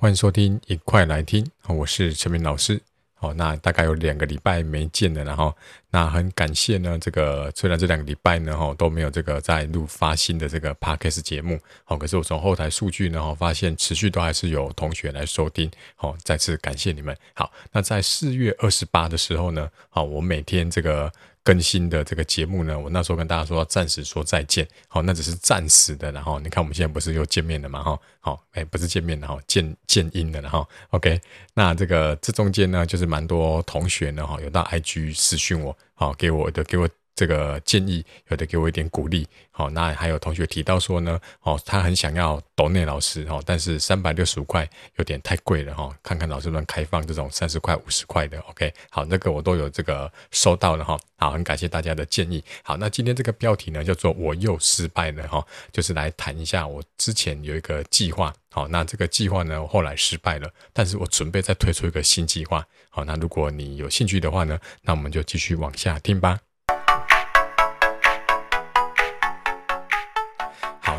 欢迎收听，一块来听。我是陈明老师。好，那大概有两个礼拜没见了，然后那很感谢呢。这个虽然这两个礼拜呢，哈都没有这个在录发新的这个 podcast 节目，好，可是我从后台数据呢，哈发现持续都还是有同学来收听，好，再次感谢你们。好，那在四月二十八的时候呢，好，我每天这个。更新的这个节目呢，我那时候跟大家说要暂时说再见，好，那只是暂时的，然后你看我们现在不是又见面了嘛，哈，好，哎，不是见面了哈，见见音了，然后，OK，那这个这中间呢，就是蛮多同学呢，哈，有到 IG 私讯我，好，给我的给我。这个建议有的给我一点鼓励，好，那还有同学提到说呢，哦，他很想要斗内老师，哦，但是三百六十五块有点太贵了，哈，看看老师能开放这种三十块、五十块的，OK，好，那个我都有这个收到了，哈，好，很感谢大家的建议，好，那今天这个标题呢叫做我又失败了，哈，就是来谈一下我之前有一个计划，好，那这个计划呢后来失败了，但是我准备再推出一个新计划，好，那如果你有兴趣的话呢，那我们就继续往下听吧。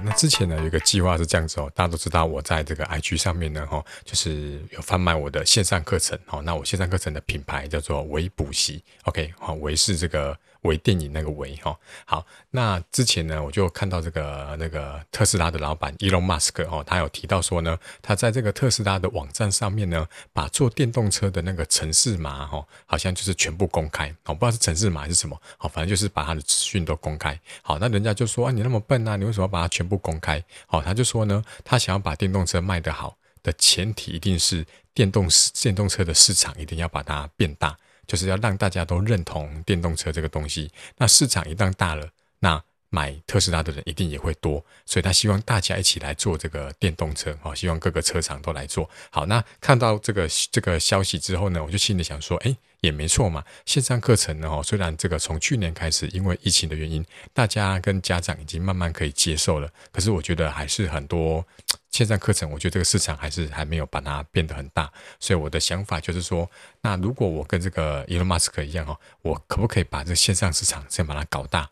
那之前呢，有一个计划是这样子哦，大家都知道我在这个 IG 上面呢，哈，就是有贩卖我的线上课程，好，那我线上课程的品牌叫做维补习，OK，好，维是这个。微电影那个微哈，好，那之前呢，我就看到这个那个特斯拉的老板伊隆马斯克哦，他有提到说呢，他在这个特斯拉的网站上面呢，把做电动车的那个城市码哈，好像就是全部公开，我不知道是城市码还是什么，好，反正就是把他的资讯都公开。好，那人家就说啊，你那么笨啊，你为什么把它全部公开？好，他就说呢，他想要把电动车卖得好的前提，一定是电动电动车的市场一定要把它变大。就是要让大家都认同电动车这个东西，那市场一旦大了，那买特斯拉的人一定也会多，所以他希望大家一起来做这个电动车，好，希望各个车厂都来做。好，那看到这个这个消息之后呢，我就心里想说，哎，也没错嘛，线上课程呢，哦虽然这个从去年开始，因为疫情的原因，大家跟家长已经慢慢可以接受了，可是我觉得还是很多。线上课程，我觉得这个市场还是还没有把它变得很大，所以我的想法就是说，那如果我跟这个伊隆马斯克一样哈，我可不可以把这线上市场先把它搞大？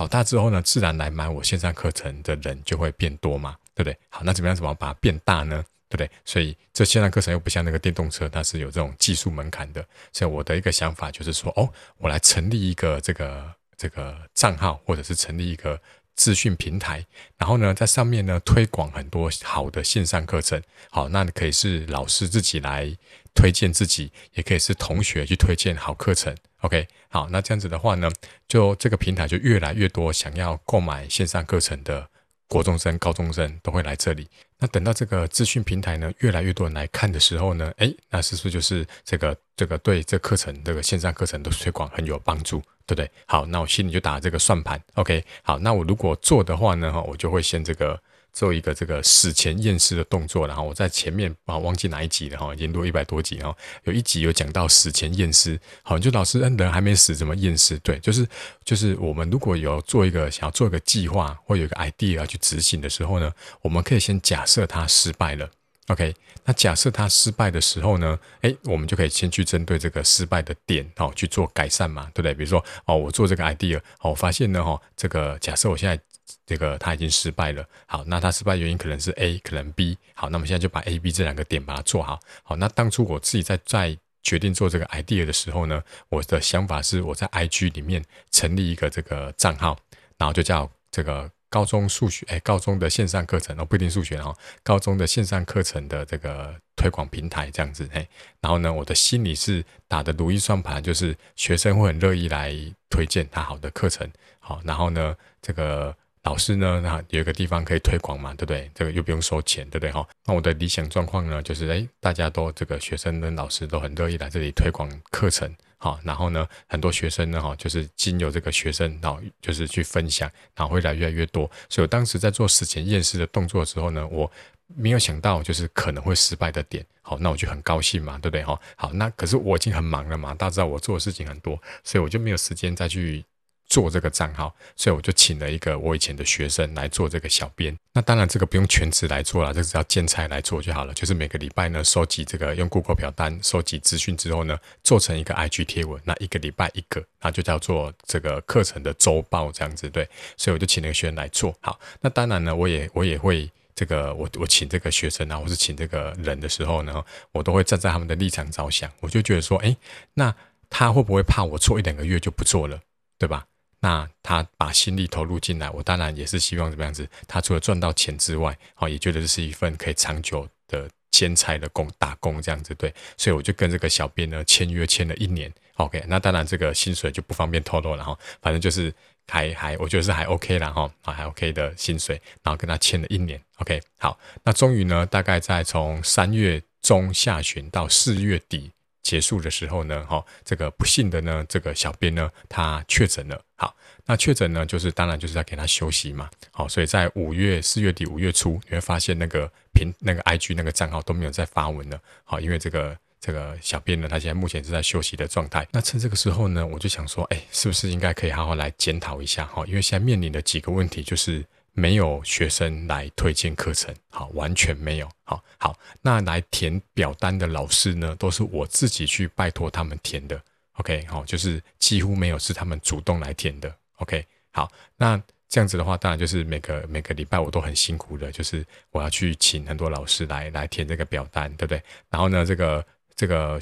搞大之后呢，自然来买我线上课程的人就会变多嘛，对不对？好，那怎么样怎么把它变大呢？对不对？所以这线上课程又不像那个电动车，它是有这种技术门槛的，所以我的一个想法就是说，哦，我来成立一个这个这个账号，或者是成立一个。资讯平台，然后呢，在上面呢推广很多好的线上课程。好，那可以是老师自己来推荐自己，也可以是同学去推荐好课程。OK，好，那这样子的话呢，就这个平台就越来越多想要购买线上课程的国中生、高中生都会来这里。那等到这个资讯平台呢，越来越多人来看的时候呢，诶，那是不是就是这个这个对这课程这个线上课程的推广很有帮助？对不对？好，那我心里就打这个算盘。OK，好，那我如果做的话呢，我就会先这个做一个这个死前验尸的动作，然后我在前面啊忘记哪一集了哈，已经录一百多集哈，有一集有讲到死前验尸。好，就老师，嗯，人还没死，怎么验尸？对，就是就是我们如果有做一个想要做一个计划或有一个 idea 去执行的时候呢，我们可以先假设它失败了。OK，那假设它失败的时候呢，诶，我们就可以先去针对这个失败的点，哦，去做改善嘛，对不对？比如说，哦，我做这个 idea，哦，我发现呢，哦，这个假设我现在这个他已经失败了，好，那他失败原因可能是 A，可能 B，好，那么现在就把 A、B 这两个点把它做好，好，那当初我自己在在决定做这个 idea 的时候呢，我的想法是我在 IG 里面成立一个这个账号，然后就叫这个。高中数学，哎，高中的线上课程哦，不一定数学哦，高中的线上课程的这个推广平台这样子，嘿，然后呢，我的心里是打的如意算盘，就是学生会很乐意来推荐他好的课程，好，然后呢，这个老师呢，那有一个地方可以推广嘛，对不对？这个又不用收钱，对不对？哈，那我的理想状况呢，就是哎，大家都这个学生跟老师都很乐意来这里推广课程。好，然后呢，很多学生呢，哈，就是经由这个学生，然后就是去分享，然后会来越来越多。所以我当时在做死前验尸的动作的时候呢，我没有想到就是可能会失败的点。好，那我就很高兴嘛，对不对？哈，好，那可是我已经很忙了嘛，大家知道我做的事情很多，所以我就没有时间再去。做这个账号，所以我就请了一个我以前的学生来做这个小编。那当然这个不用全职来做了，这个只要兼差来做就好了。就是每个礼拜呢，收集这个用 Google 表单收集资讯之后呢，做成一个 IG 贴文。那一个礼拜一个，那就叫做这个课程的周报这样子。对，所以我就请了个学生来做。好，那当然呢，我也我也会这个我我请这个学生啊，或是请这个人的时候呢，我都会站在他们的立场着想，我就觉得说，哎，那他会不会怕我做一两个月就不做了，对吧？那他把心力投入进来，我当然也是希望怎么样子，他除了赚到钱之外，好，也觉得这是一份可以长久的兼差的工打工这样子，对，所以我就跟这个小编呢签约签了一年，OK，那当然这个薪水就不方便透露了哈，反正就是。还还，我觉得是还 OK 啦哈，啊还 OK 的薪水，然后跟他签了一年，OK 好，那终于呢，大概在从三月中下旬到四月底结束的时候呢，哈，这个不幸的呢，这个小编呢，他确诊了，好，那确诊呢，就是当然就是在给他休息嘛，好，所以在五月四月底五月初，你会发现那个平那个 IG 那个账号都没有再发文了，好，因为这个。这个小编呢，他现在目前是在休息的状态。那趁这个时候呢，我就想说，哎，是不是应该可以好好来检讨一下哈？因为现在面临的几个问题就是没有学生来推荐课程，好，完全没有。好，好，那来填表单的老师呢，都是我自己去拜托他们填的。OK，好，就是几乎没有是他们主动来填的。OK，好，那这样子的话，当然就是每个每个礼拜我都很辛苦的，就是我要去请很多老师来来填这个表单，对不对？然后呢，这个。这个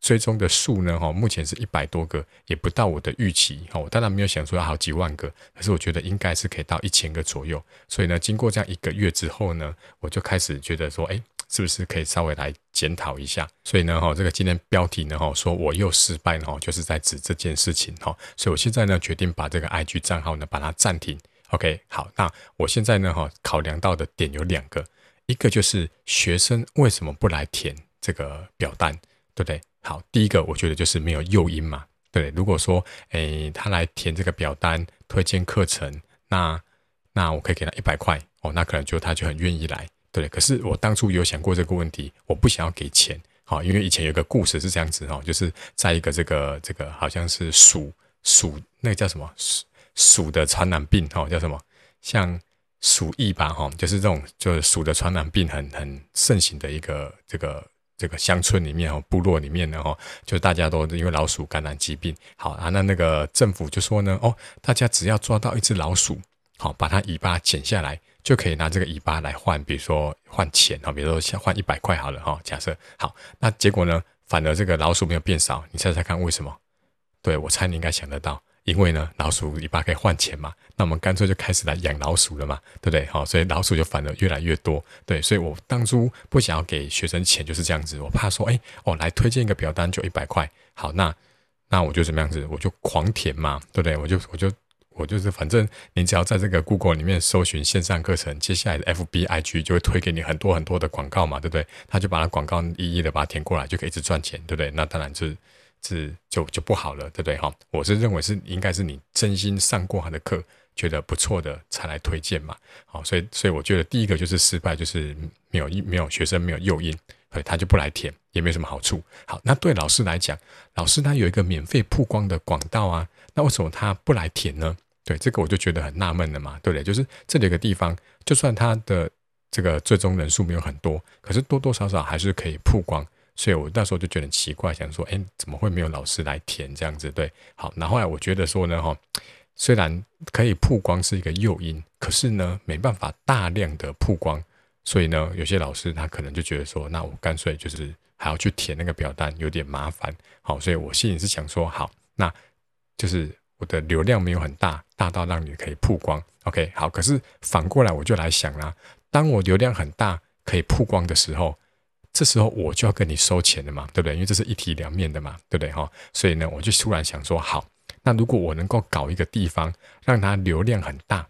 追踪的数呢，哈，目前是一百多个，也不到我的预期，哈，我当然没有想说要好几万个，可是我觉得应该是可以到一千个左右。所以呢，经过这样一个月之后呢，我就开始觉得说，哎，是不是可以稍微来检讨一下？所以呢，哈，这个今天标题呢，哈，说我又失败了，哈，就是在指这件事情，哈。所以我现在呢，决定把这个 IG 账号呢，把它暂停。OK，好，那我现在呢，哈，考量到的点有两个，一个就是学生为什么不来填？这个表单对不对？好，第一个我觉得就是没有诱因嘛，对，对。如果说，诶，他来填这个表单推荐课程，那那我可以给他一百块哦，那可能就他就很愿意来，对，可是我当初有想过这个问题，我不想要给钱，好，因为以前有个故事是这样子哦，就是在一个这个这个好像是鼠鼠那个叫什么鼠鼠的传染病哦，叫什么像鼠疫吧哈，就是这种就是鼠的传染病很很盛行的一个这个。这个乡村里面哦，部落里面呢，哦，就大家都因为老鼠感染疾病，好啊，那那个政府就说呢，哦，大家只要抓到一只老鼠，好，把它尾巴剪下来，就可以拿这个尾巴来换，比如说换钱哈，比如说像换一百块好了哈，假设好，那结果呢，反而这个老鼠没有变少，你猜猜看为什么？对，我猜你应该想得到。因为呢，老鼠尾巴可以换钱嘛，那我们干脆就开始来养老鼠了嘛，对不对？好，所以老鼠就反而越来越多。对，所以我当初不想要给学生钱就是这样子，我怕说，哎，哦，来推荐一个表单就一百块，好，那那我就怎么样子，我就狂填嘛，对不对？我就我就我就是，反正你只要在这个 Google 里面搜寻线上课程，接下来的 FB IG 就会推给你很多很多的广告嘛，对不对？他就把那广告一一的把它填过来，就可以一直赚钱，对不对？那当然就是。就就不好了，对不对？哈，我是认为是应该是你真心上过他的课，觉得不错的才来推荐嘛。好，所以所以我觉得第一个就是失败，就是没有没有学生没有诱因，所以他就不来填，也没什么好处。好，那对老师来讲，老师他有一个免费曝光的广道啊，那为什么他不来填呢？对，这个我就觉得很纳闷了嘛，对不对？就是这里有个地方，就算他的这个最终人数没有很多，可是多多少少还是可以曝光。所以我那时候就觉得很奇怪，想说，哎，怎么会没有老师来填这样子？对，好，然后后来我觉得说呢，哈，虽然可以曝光是一个诱因，可是呢，没办法大量的曝光，所以呢，有些老师他可能就觉得说，那我干脆就是还要去填那个表单，有点麻烦。好，所以我心里是想说，好，那就是我的流量没有很大，大到让你可以曝光。OK，好，可是反过来我就来想啦，当我流量很大可以曝光的时候。这时候我就要跟你收钱了嘛，对不对？因为这是一体两面的嘛，对不对哈？所以呢，我就突然想说，好，那如果我能够搞一个地方，让它流量很大，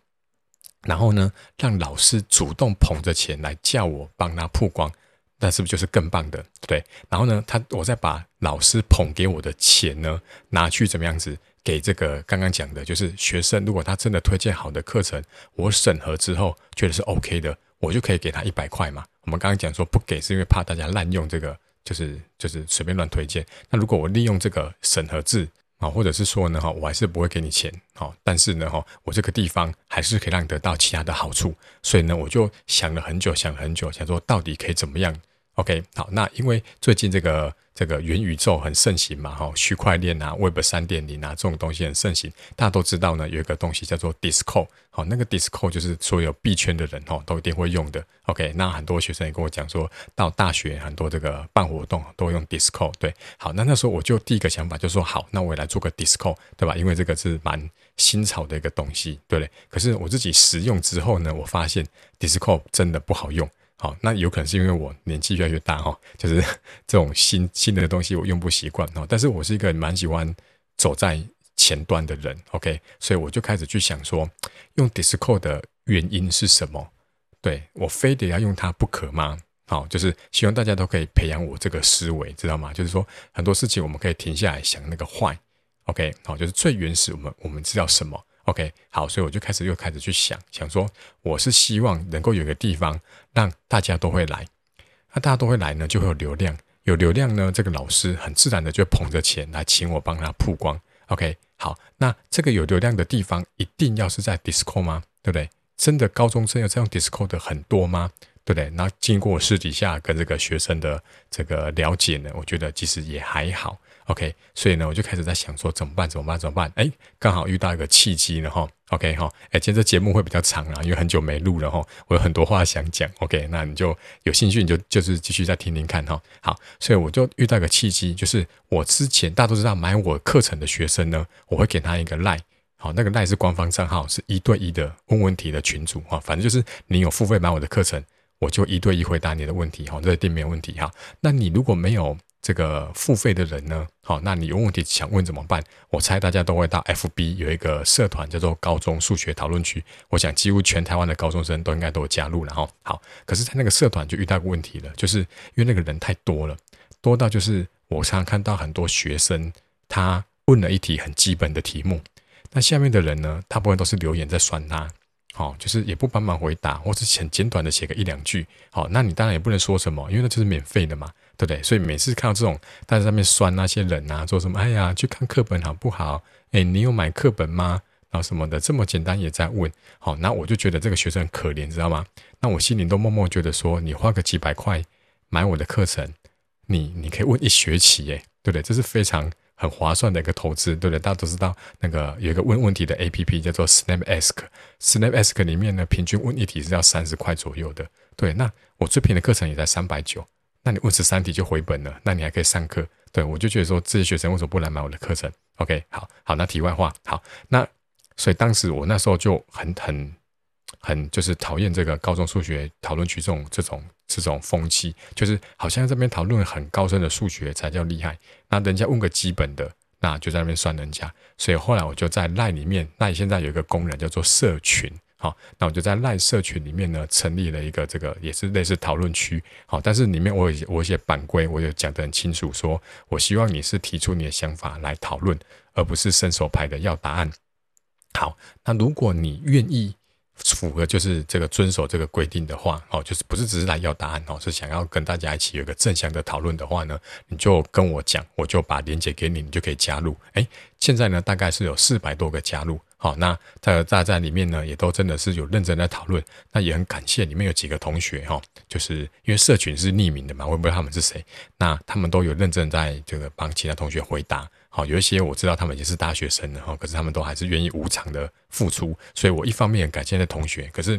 然后呢，让老师主动捧着钱来叫我帮他曝光，那是不是就是更棒的？对。然后呢，他我再把老师捧给我的钱呢，拿去怎么样子给这个刚刚讲的，就是学生，如果他真的推荐好的课程，我审核之后觉得是 OK 的，我就可以给他一百块嘛。我们刚刚讲说不给，是因为怕大家滥用这个，就是就是随便乱推荐。那如果我利用这个审核制啊，或者是说呢哈，我还是不会给你钱，好，但是呢哈，我这个地方还是可以让你得到其他的好处。所以呢，我就想了很久，想了很久，想说到底可以怎么样？OK，好，那因为最近这个这个元宇宙很盛行嘛，哈，区块链啊，Web 三点零啊，这种东西很盛行。大家都知道呢，有一个东西叫做 Discord，好，那个 Discord 就是所有币圈的人哈都一定会用的。OK，那很多学生也跟我讲说，到大学很多这个办活动都用 Discord。对，好，那那时候我就第一个想法就说，好，那我也来做个 Discord，对吧？因为这个是蛮新潮的一个东西，对不对？可是我自己使用之后呢，我发现 Discord 真的不好用。好，那有可能是因为我年纪越来越大哈，就是这种新新的东西我用不习惯哈。但是我是一个蛮喜欢走在前端的人，OK，所以我就开始去想说，用 Discord 的原因是什么？对，我非得要用它不可吗？好，就是希望大家都可以培养我这个思维，知道吗？就是说很多事情我们可以停下来想那个坏，OK，好，就是最原始我们我们知道什么？OK，好，所以我就开始又开始去想想说，我是希望能够有一个地方让大家都会来，那大家都会来呢，就会有流量，有流量呢，这个老师很自然的就捧着钱来请我帮他曝光。OK，好，那这个有流量的地方一定要是在 Disco 吗？对不对？真的高中生要这样 Disco 的很多吗？对不对？那经过私底下跟这个学生的这个了解呢，我觉得其实也还好。OK，所以呢，我就开始在想说怎么办？怎么办？怎么办？哎，刚好遇到一个契机了哈。OK 哈，哎，今天这节目会比较长啊，因为很久没录了哈，我有很多话想讲。OK，那你就有兴趣，你就就是继续再听听看哈。好，所以我就遇到一个契机，就是我之前大家都知道买我课程的学生呢，我会给他一个 Line，好，那个赖是官方账号，是一对一的问问题的群组哈。反正就是你有付费买我的课程，我就一对一回答你的问题哈，这一定没有问题哈。那你如果没有这个付费的人呢？好，那你有问题想问怎么办？我猜大家都会到 FB 有一个社团叫做高中数学讨论区，我想几乎全台湾的高中生都应该都有加入了哈。好，可是，在那个社团就遇到个问题了，就是因为那个人太多了，多到就是我常常看到很多学生他问了一题很基本的题目，那下面的人呢，大部分都是留言在酸他，好，就是也不帮忙回答，或是很简短的写个一两句，好，那你当然也不能说什么，因为那就是免费的嘛。对不对？所以每次看到这种，大家在上面酸那些人啊，做什么？哎呀，去看课本好不好？哎，你有买课本吗？然后什么的，这么简单也在问。好，那我就觉得这个学生很可怜，知道吗？那我心里都默默觉得说，你花个几百块买我的课程，你你可以问一学期，哎，对不对？这是非常很划算的一个投资，对不对？大家都知道那个有一个问问题的 APP 叫做 SnapAsk，SnapAsk 里面呢，平均问一题是要三十块左右的。对，那我最便宜的课程也在三百九。那你问十三题就回本了，那你还可以上课。对，我就觉得说，这些学生为什么不来买我的课程？OK，好好，那题外话，好，那所以当时我那时候就很很很就是讨厌这个高中数学讨论区这种这种这种风气，就是好像这边讨论很高深的数学才叫厉害，那人家问个基本的，那就在那边算人家。所以后来我就在赖里面赖现在有一个功能叫做社群。好，那我就在赖社群里面呢，成立了一个这个也是类似讨论区。好，但是里面我有我有一些版规，我就讲得很清楚说，我希望你是提出你的想法来讨论，而不是伸手牌的要答案。好，那如果你愿意符合就是这个遵守这个规定的话，哦，就是不是只是来要答案哦，是想要跟大家一起有一个正向的讨论的话呢，你就跟我讲，我就把链接给你，你就可以加入。诶，现在呢大概是有四百多个加入。好，那在大在里面呢，也都真的是有认真在讨论。那也很感谢里面有几个同学哈，就是因为社群是匿名的嘛，我也不知道他们是谁。那他们都有认真在这个帮其他同学回答。好，有一些我知道他们已经是大学生了哈，可是他们都还是愿意无偿的付出。所以我一方面感谢那同学，可是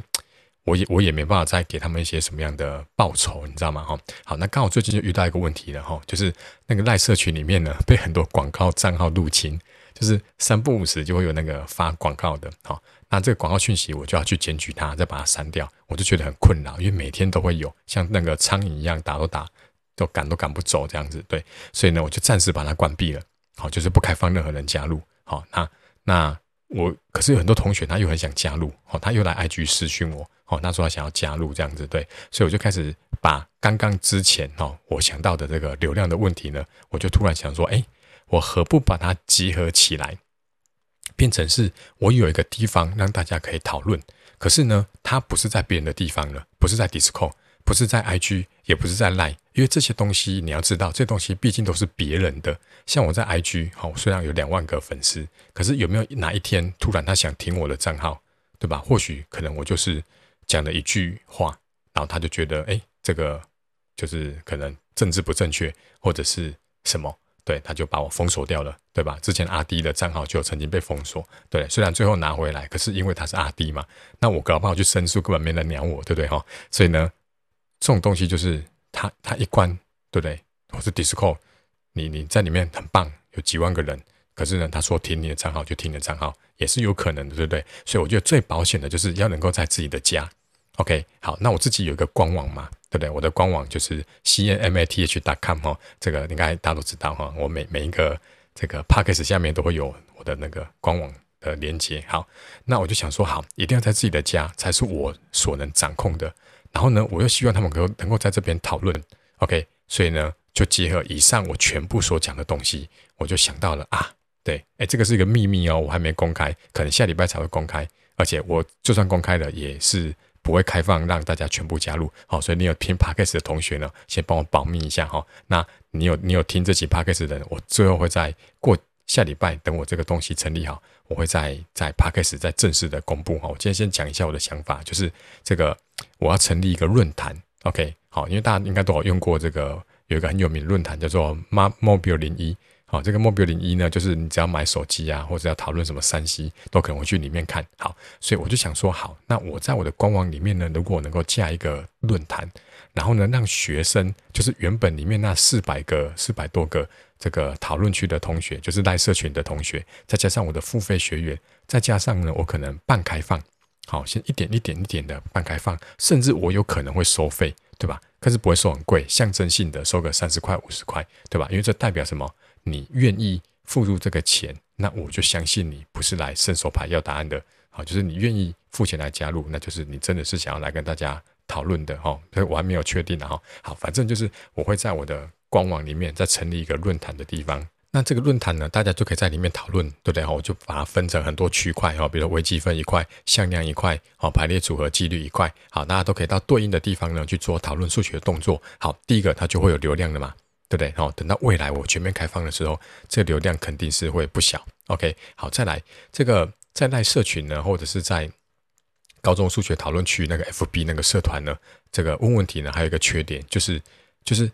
我也我也没办法再给他们一些什么样的报酬，你知道吗？哈，好，那刚好最近就遇到一个问题了哈，就是那个赖社群里面呢，被很多广告账号入侵。就是三不五时就会有那个发广告的，好，那这个广告讯息我就要去检举它，再把它删掉，我就觉得很困扰，因为每天都会有像那个苍蝇一样打都打，都赶都赶不走这样子，对，所以呢，我就暂时把它关闭了，好，就是不开放任何人加入，好，那那我可是有很多同学他又很想加入，好，他又来 IG 私讯我，好，他说他想要加入这样子，对，所以我就开始把刚刚之前哦我想到的这个流量的问题呢，我就突然想说，哎。我何不把它集合起来，变成是我有一个地方让大家可以讨论。可是呢，它不是在别人的地方了，不是在 Discord，不是在 IG，也不是在 Line，因为这些东西你要知道，这东西毕竟都是别人的。像我在 IG，好，虽然有两万个粉丝，可是有没有哪一天突然他想停我的账号，对吧？或许可能我就是讲了一句话，然后他就觉得，哎，这个就是可能政治不正确，或者是。什么？对，他就把我封锁掉了，对吧？之前阿 D 的账号就曾经被封锁，对，虽然最后拿回来，可是因为他是阿 D 嘛，那我搞不好去申诉，根本没人鸟我，对不对哈？所以呢，这种东西就是他他一关，对不对？或是 Discord，你你在里面很棒，有几万个人，可是呢，他说停你的账号就停你的账号，也是有可能的，对不对？所以我觉得最保险的就是要能够在自己的家。OK，好，那我自己有一个官网嘛，对不对？我的官网就是 cnmath.com 哈，这个应该大家都知道哈。我每每一个这个 podcast 下面都会有我的那个官网的连接。好，那我就想说，好，一定要在自己的家才是我所能掌控的。然后呢，我又希望他们能能够在这边讨论。OK，所以呢，就结合以上我全部所讲的东西，我就想到了啊，对，哎，这个是一个秘密哦，我还没公开，可能下礼拜才会公开。而且我就算公开了，也是。不会开放让大家全部加入，好，所以你有听 Podcast 的同学呢，先帮我保密一下哈。那你有你有听这期 Podcast 的人，我最后会在过下礼拜，等我这个东西成立好，我会在在 Podcast 再正式的公布哈。我今天先讲一下我的想法，就是这个我要成立一个论坛，OK，好，因为大家应该都有用过这个有一个很有名的论坛叫做 Mobile 零一。好，这个 Mobile 零一呢，就是你只要买手机啊，或者要讨论什么三 C，都可能会去里面看。好，所以我就想说，好，那我在我的官网里面呢，如果能够架一个论坛，然后呢，让学生，就是原本里面那四百个、四百多个这个讨论区的同学，就是赖社群的同学，再加上我的付费学员，再加上呢，我可能半开放，好，先一点一点一点的半开放，甚至我有可能会收费，对吧？可是不会收很贵，象征性的收个三十块、五十块，对吧？因为这代表什么？你愿意付入这个钱，那我就相信你不是来伸手牌要答案的，好，就是你愿意付钱来加入，那就是你真的是想要来跟大家讨论的哈。所以我还没有确定的哈。好，反正就是我会在我的官网里面再成立一个论坛的地方。那这个论坛呢，大家就可以在里面讨论，对不对？哈，我就把它分成很多区块哈，比如微积分一块，向量一块，好，排列组合几率一块，好，大家都可以到对应的地方呢去做讨论数学的动作。好，第一个它就会有流量的嘛。对不对？好，等到未来我全面开放的时候，这个流量肯定是会不小。OK，好，再来这个在赖社群呢，或者是在高中数学讨论区那个 FB 那个社团呢，这个问问题呢，还有一个缺点就是，就是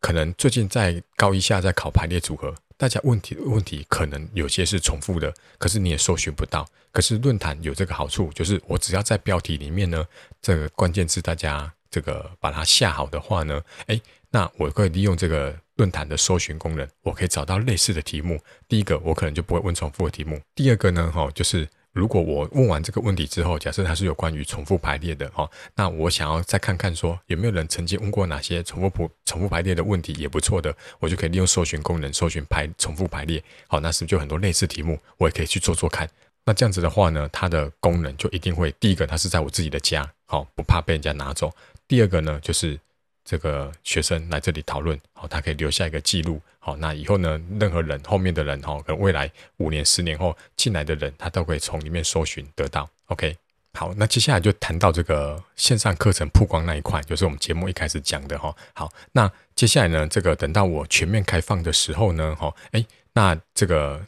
可能最近在高一下在考排列组合，大家问题问题可能有些是重复的，可是你也搜寻不到。可是论坛有这个好处，就是我只要在标题里面呢，这个关键字大家这个把它下好的话呢，哎。那我可以利用这个论坛的搜寻功能，我可以找到类似的题目。第一个，我可能就不会问重复的题目。第二个呢，哈，就是如果我问完这个问题之后，假设它是有关于重复排列的，哈，那我想要再看看说有没有人曾经问过哪些重复重复排列的问题，也不错的，我就可以利用搜寻功能搜寻排重复排列。好，那是不是就很多类似题目，我也可以去做做看。那这样子的话呢，它的功能就一定会，第一个它是在我自己的家，好，不怕被人家拿走。第二个呢，就是。这个学生来这里讨论，好，他可以留下一个记录，好，那以后呢，任何人后面的人，哈，可能未来五年、十年后进来的人，他都可以从里面搜寻得到。OK，好，那接下来就谈到这个线上课程曝光那一块，就是我们节目一开始讲的，哈，好，那接下来呢，这个等到我全面开放的时候呢，哈，哎，那这个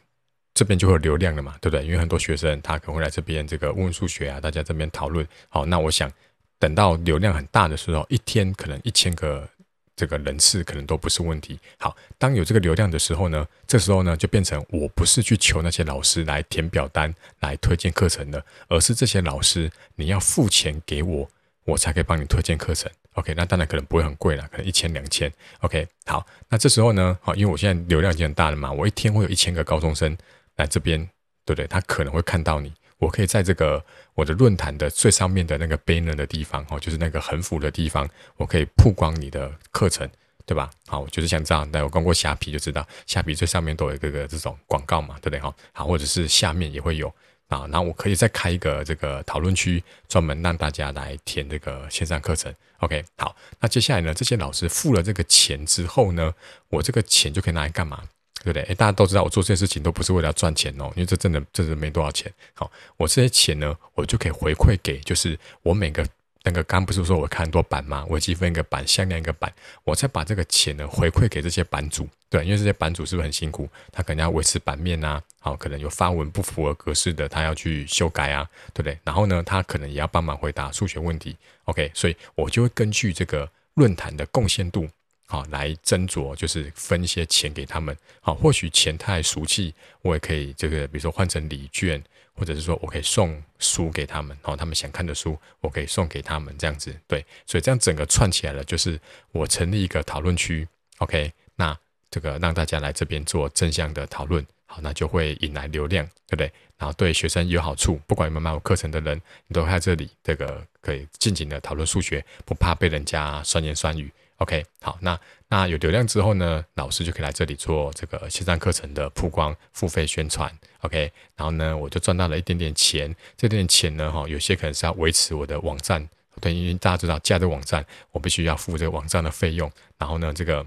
这边就会有流量了嘛，对不对？因为很多学生他可能会来这边这个问数学啊，大家这边讨论，好，那我想。等到流量很大的时候，一天可能一千个这个人次可能都不是问题。好，当有这个流量的时候呢，这时候呢就变成我不是去求那些老师来填表单来推荐课程的，而是这些老师你要付钱给我，我才可以帮你推荐课程。OK，那当然可能不会很贵了，可能一千两千。OK，好，那这时候呢，好，因为我现在流量已经很大了嘛，我一天会有一千个高中生来这边，对不对？他可能会看到你。我可以在这个我的论坛的最上面的那个 banner 的地方，哦，就是那个横幅的地方，我可以曝光你的课程，对吧？好，就是像这样，那我逛过虾皮就知道，虾皮最上面都有一个个这种广告嘛，对不对？哈，好，或者是下面也会有啊，然后我可以再开一个这个讨论区，专门让大家来填这个线上课程。OK，好，那接下来呢，这些老师付了这个钱之后呢，我这个钱就可以拿来干嘛？对不对？诶，大家都知道，我做这些事情都不是为了赚钱哦，因为这真的，真的没多少钱。好，我这些钱呢，我就可以回馈给，就是我每个那个，刚不是说我看很多版吗？我积分一个版，限量一个版，我再把这个钱呢回馈给这些版主。对，因为这些版主是不是很辛苦？他可能要维持版面啊，好，可能有发文不符合格式的，他要去修改啊，对不对？然后呢，他可能也要帮忙回答数学问题。OK，所以我就会根据这个论坛的贡献度。好来斟酌，就是分一些钱给他们。好，或许钱太俗气，我也可以这个，比如说换成礼券，或者是说我可以送书给他们，好，他们想看的书，我可以送给他们这样子。对，所以这样整个串起来了，就是我成立一个讨论区。OK，那这个让大家来这边做正向的讨论。好，那就会引来流量，对不对？然后对学生有好处，不管有没有买我课程的人，你都在这里，这个可以尽情的讨论数学，不怕被人家酸言酸语。OK，好，那那有流量之后呢，老师就可以来这里做这个线上课程的曝光、付费宣传。OK，然后呢，我就赚到了一点点钱。这点钱呢，哈，有些可能是要维持我的网站，对，因为大家知道架这个网站，我必须要付这个网站的费用。然后呢，这个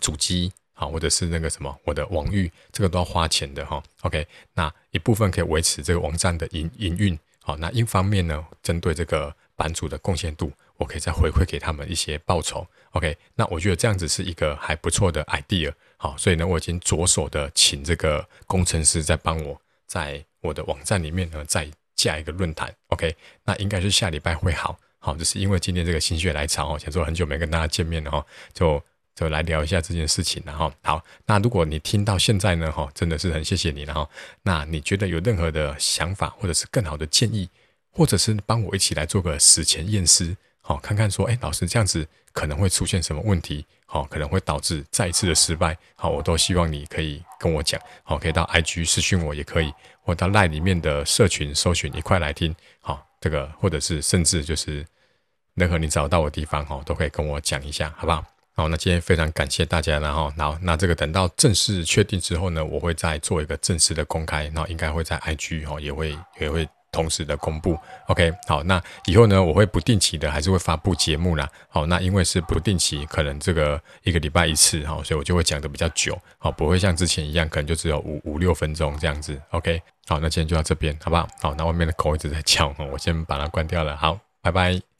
主机。好，或者是那个什么，我的网域，这个都要花钱的哈。OK，那一部分可以维持这个网站的营营运。好，那一方面呢，针对这个版主的贡献度，我可以再回馈给他们一些报酬。OK，那我觉得这样子是一个还不错的 idea。好，所以呢，我已经着手的请这个工程师在帮我，在我的网站里面呢再架一个论坛。OK，那应该是下礼拜会好。好，就是因为今天这个心血来潮，想说很久没跟大家见面了哈，就。就来聊一下这件事情，然后好，那如果你听到现在呢，哈，真的是很谢谢你，然后那你觉得有任何的想法，或者是更好的建议，或者是帮我一起来做个史前验尸，好，看看说，哎，老师这样子可能会出现什么问题，好，可能会导致再一次的失败，好，我都希望你可以跟我讲，好，可以到 IG 私讯我也可以，或到赖里面的社群搜寻一块来听，好，这个或者是甚至就是任何你找到的地方，哈，都可以跟我讲一下，好不好？好，那今天非常感谢大家，然后，然后，那这个等到正式确定之后呢，我会再做一个正式的公开，然后应该会在 IG 哈，也会也会同时的公布。OK，好，那以后呢，我会不定期的还是会发布节目啦。好，那因为是不定期，可能这个一个礼拜一次哈，所以我就会讲的比较久，好，不会像之前一样，可能就只有五五六分钟这样子。OK，好，那今天就到这边，好不好？好，那外面的口一直在叫，我先把它关掉了。好，拜拜。